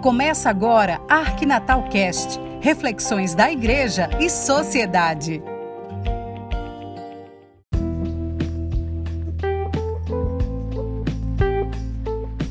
Começa agora Arquinatal Cast, reflexões da igreja e sociedade.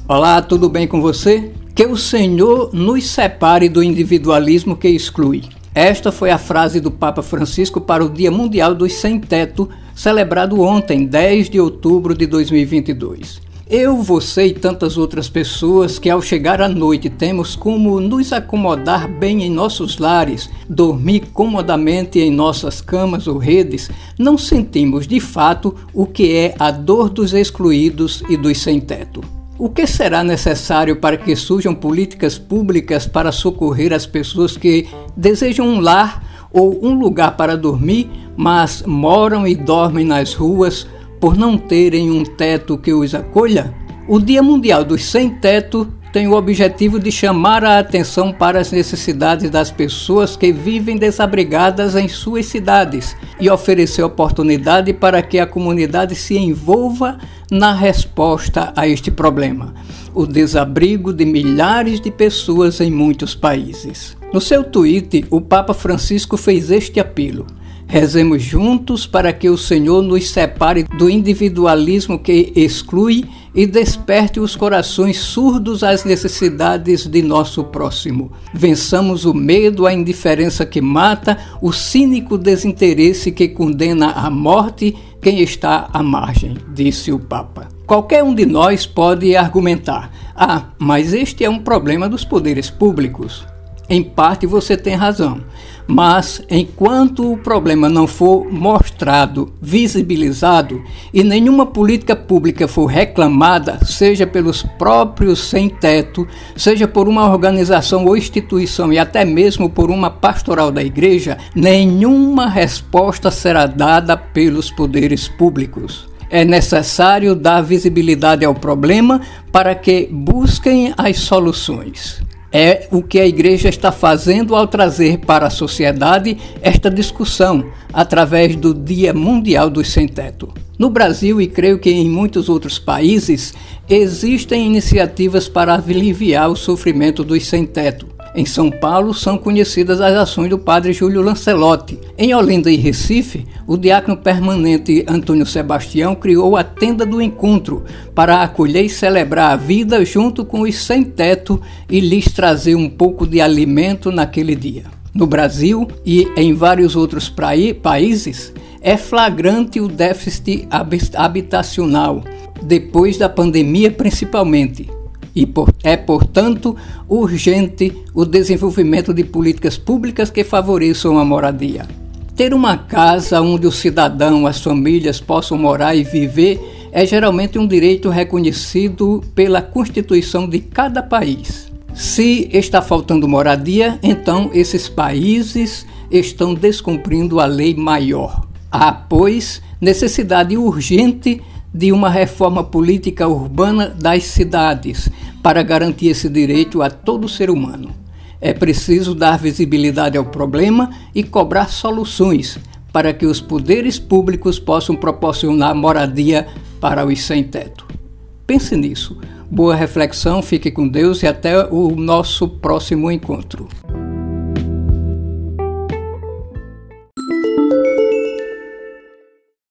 Olá, tudo bem com você? Que o Senhor nos separe do individualismo que exclui. Esta foi a frase do Papa Francisco para o Dia Mundial dos Sem Teto, celebrado ontem, 10 de outubro de 2022. Eu, você e tantas outras pessoas que ao chegar à noite temos como nos acomodar bem em nossos lares, dormir comodamente em nossas camas ou redes, não sentimos de fato o que é a dor dos excluídos e dos sem-teto. O que será necessário para que surjam políticas públicas para socorrer as pessoas que desejam um lar ou um lugar para dormir, mas moram e dormem nas ruas por não terem um teto que os acolha, o Dia Mundial dos Sem Teto tem o objetivo de chamar a atenção para as necessidades das pessoas que vivem desabrigadas em suas cidades e oferecer oportunidade para que a comunidade se envolva na resposta a este problema, o desabrigo de milhares de pessoas em muitos países. No seu tweet, o Papa Francisco fez este apelo: Rezemos juntos para que o Senhor nos separe do individualismo que exclui e desperte os corações surdos às necessidades de nosso próximo. Vençamos o medo, a indiferença que mata, o cínico desinteresse que condena à morte quem está à margem, disse o Papa. Qualquer um de nós pode argumentar: ah, mas este é um problema dos poderes públicos. Em parte você tem razão, mas enquanto o problema não for mostrado, visibilizado e nenhuma política pública for reclamada, seja pelos próprios sem-teto, seja por uma organização ou instituição e até mesmo por uma pastoral da igreja, nenhuma resposta será dada pelos poderes públicos. É necessário dar visibilidade ao problema para que busquem as soluções é o que a igreja está fazendo ao trazer para a sociedade esta discussão através do Dia Mundial dos Sem Teto. No Brasil e creio que em muitos outros países existem iniciativas para aliviar o sofrimento dos sem teto. Em São Paulo são conhecidas as ações do padre Júlio Lancelotti. Em Olinda e Recife, o diácono permanente Antônio Sebastião criou a Tenda do Encontro para acolher e celebrar a vida junto com os sem-teto e lhes trazer um pouco de alimento naquele dia. No Brasil e em vários outros países, é flagrante o déficit habitacional, depois da pandemia principalmente e por, é, portanto, urgente o desenvolvimento de políticas públicas que favoreçam a moradia. Ter uma casa onde o cidadão, as famílias possam morar e viver é geralmente um direito reconhecido pela Constituição de cada país. Se está faltando moradia, então esses países estão descumprindo a lei maior. Há, pois, necessidade urgente de uma reforma política urbana das cidades para garantir esse direito a todo ser humano. É preciso dar visibilidade ao problema e cobrar soluções para que os poderes públicos possam proporcionar moradia para os sem-teto. Pense nisso. Boa reflexão, fique com Deus e até o nosso próximo encontro.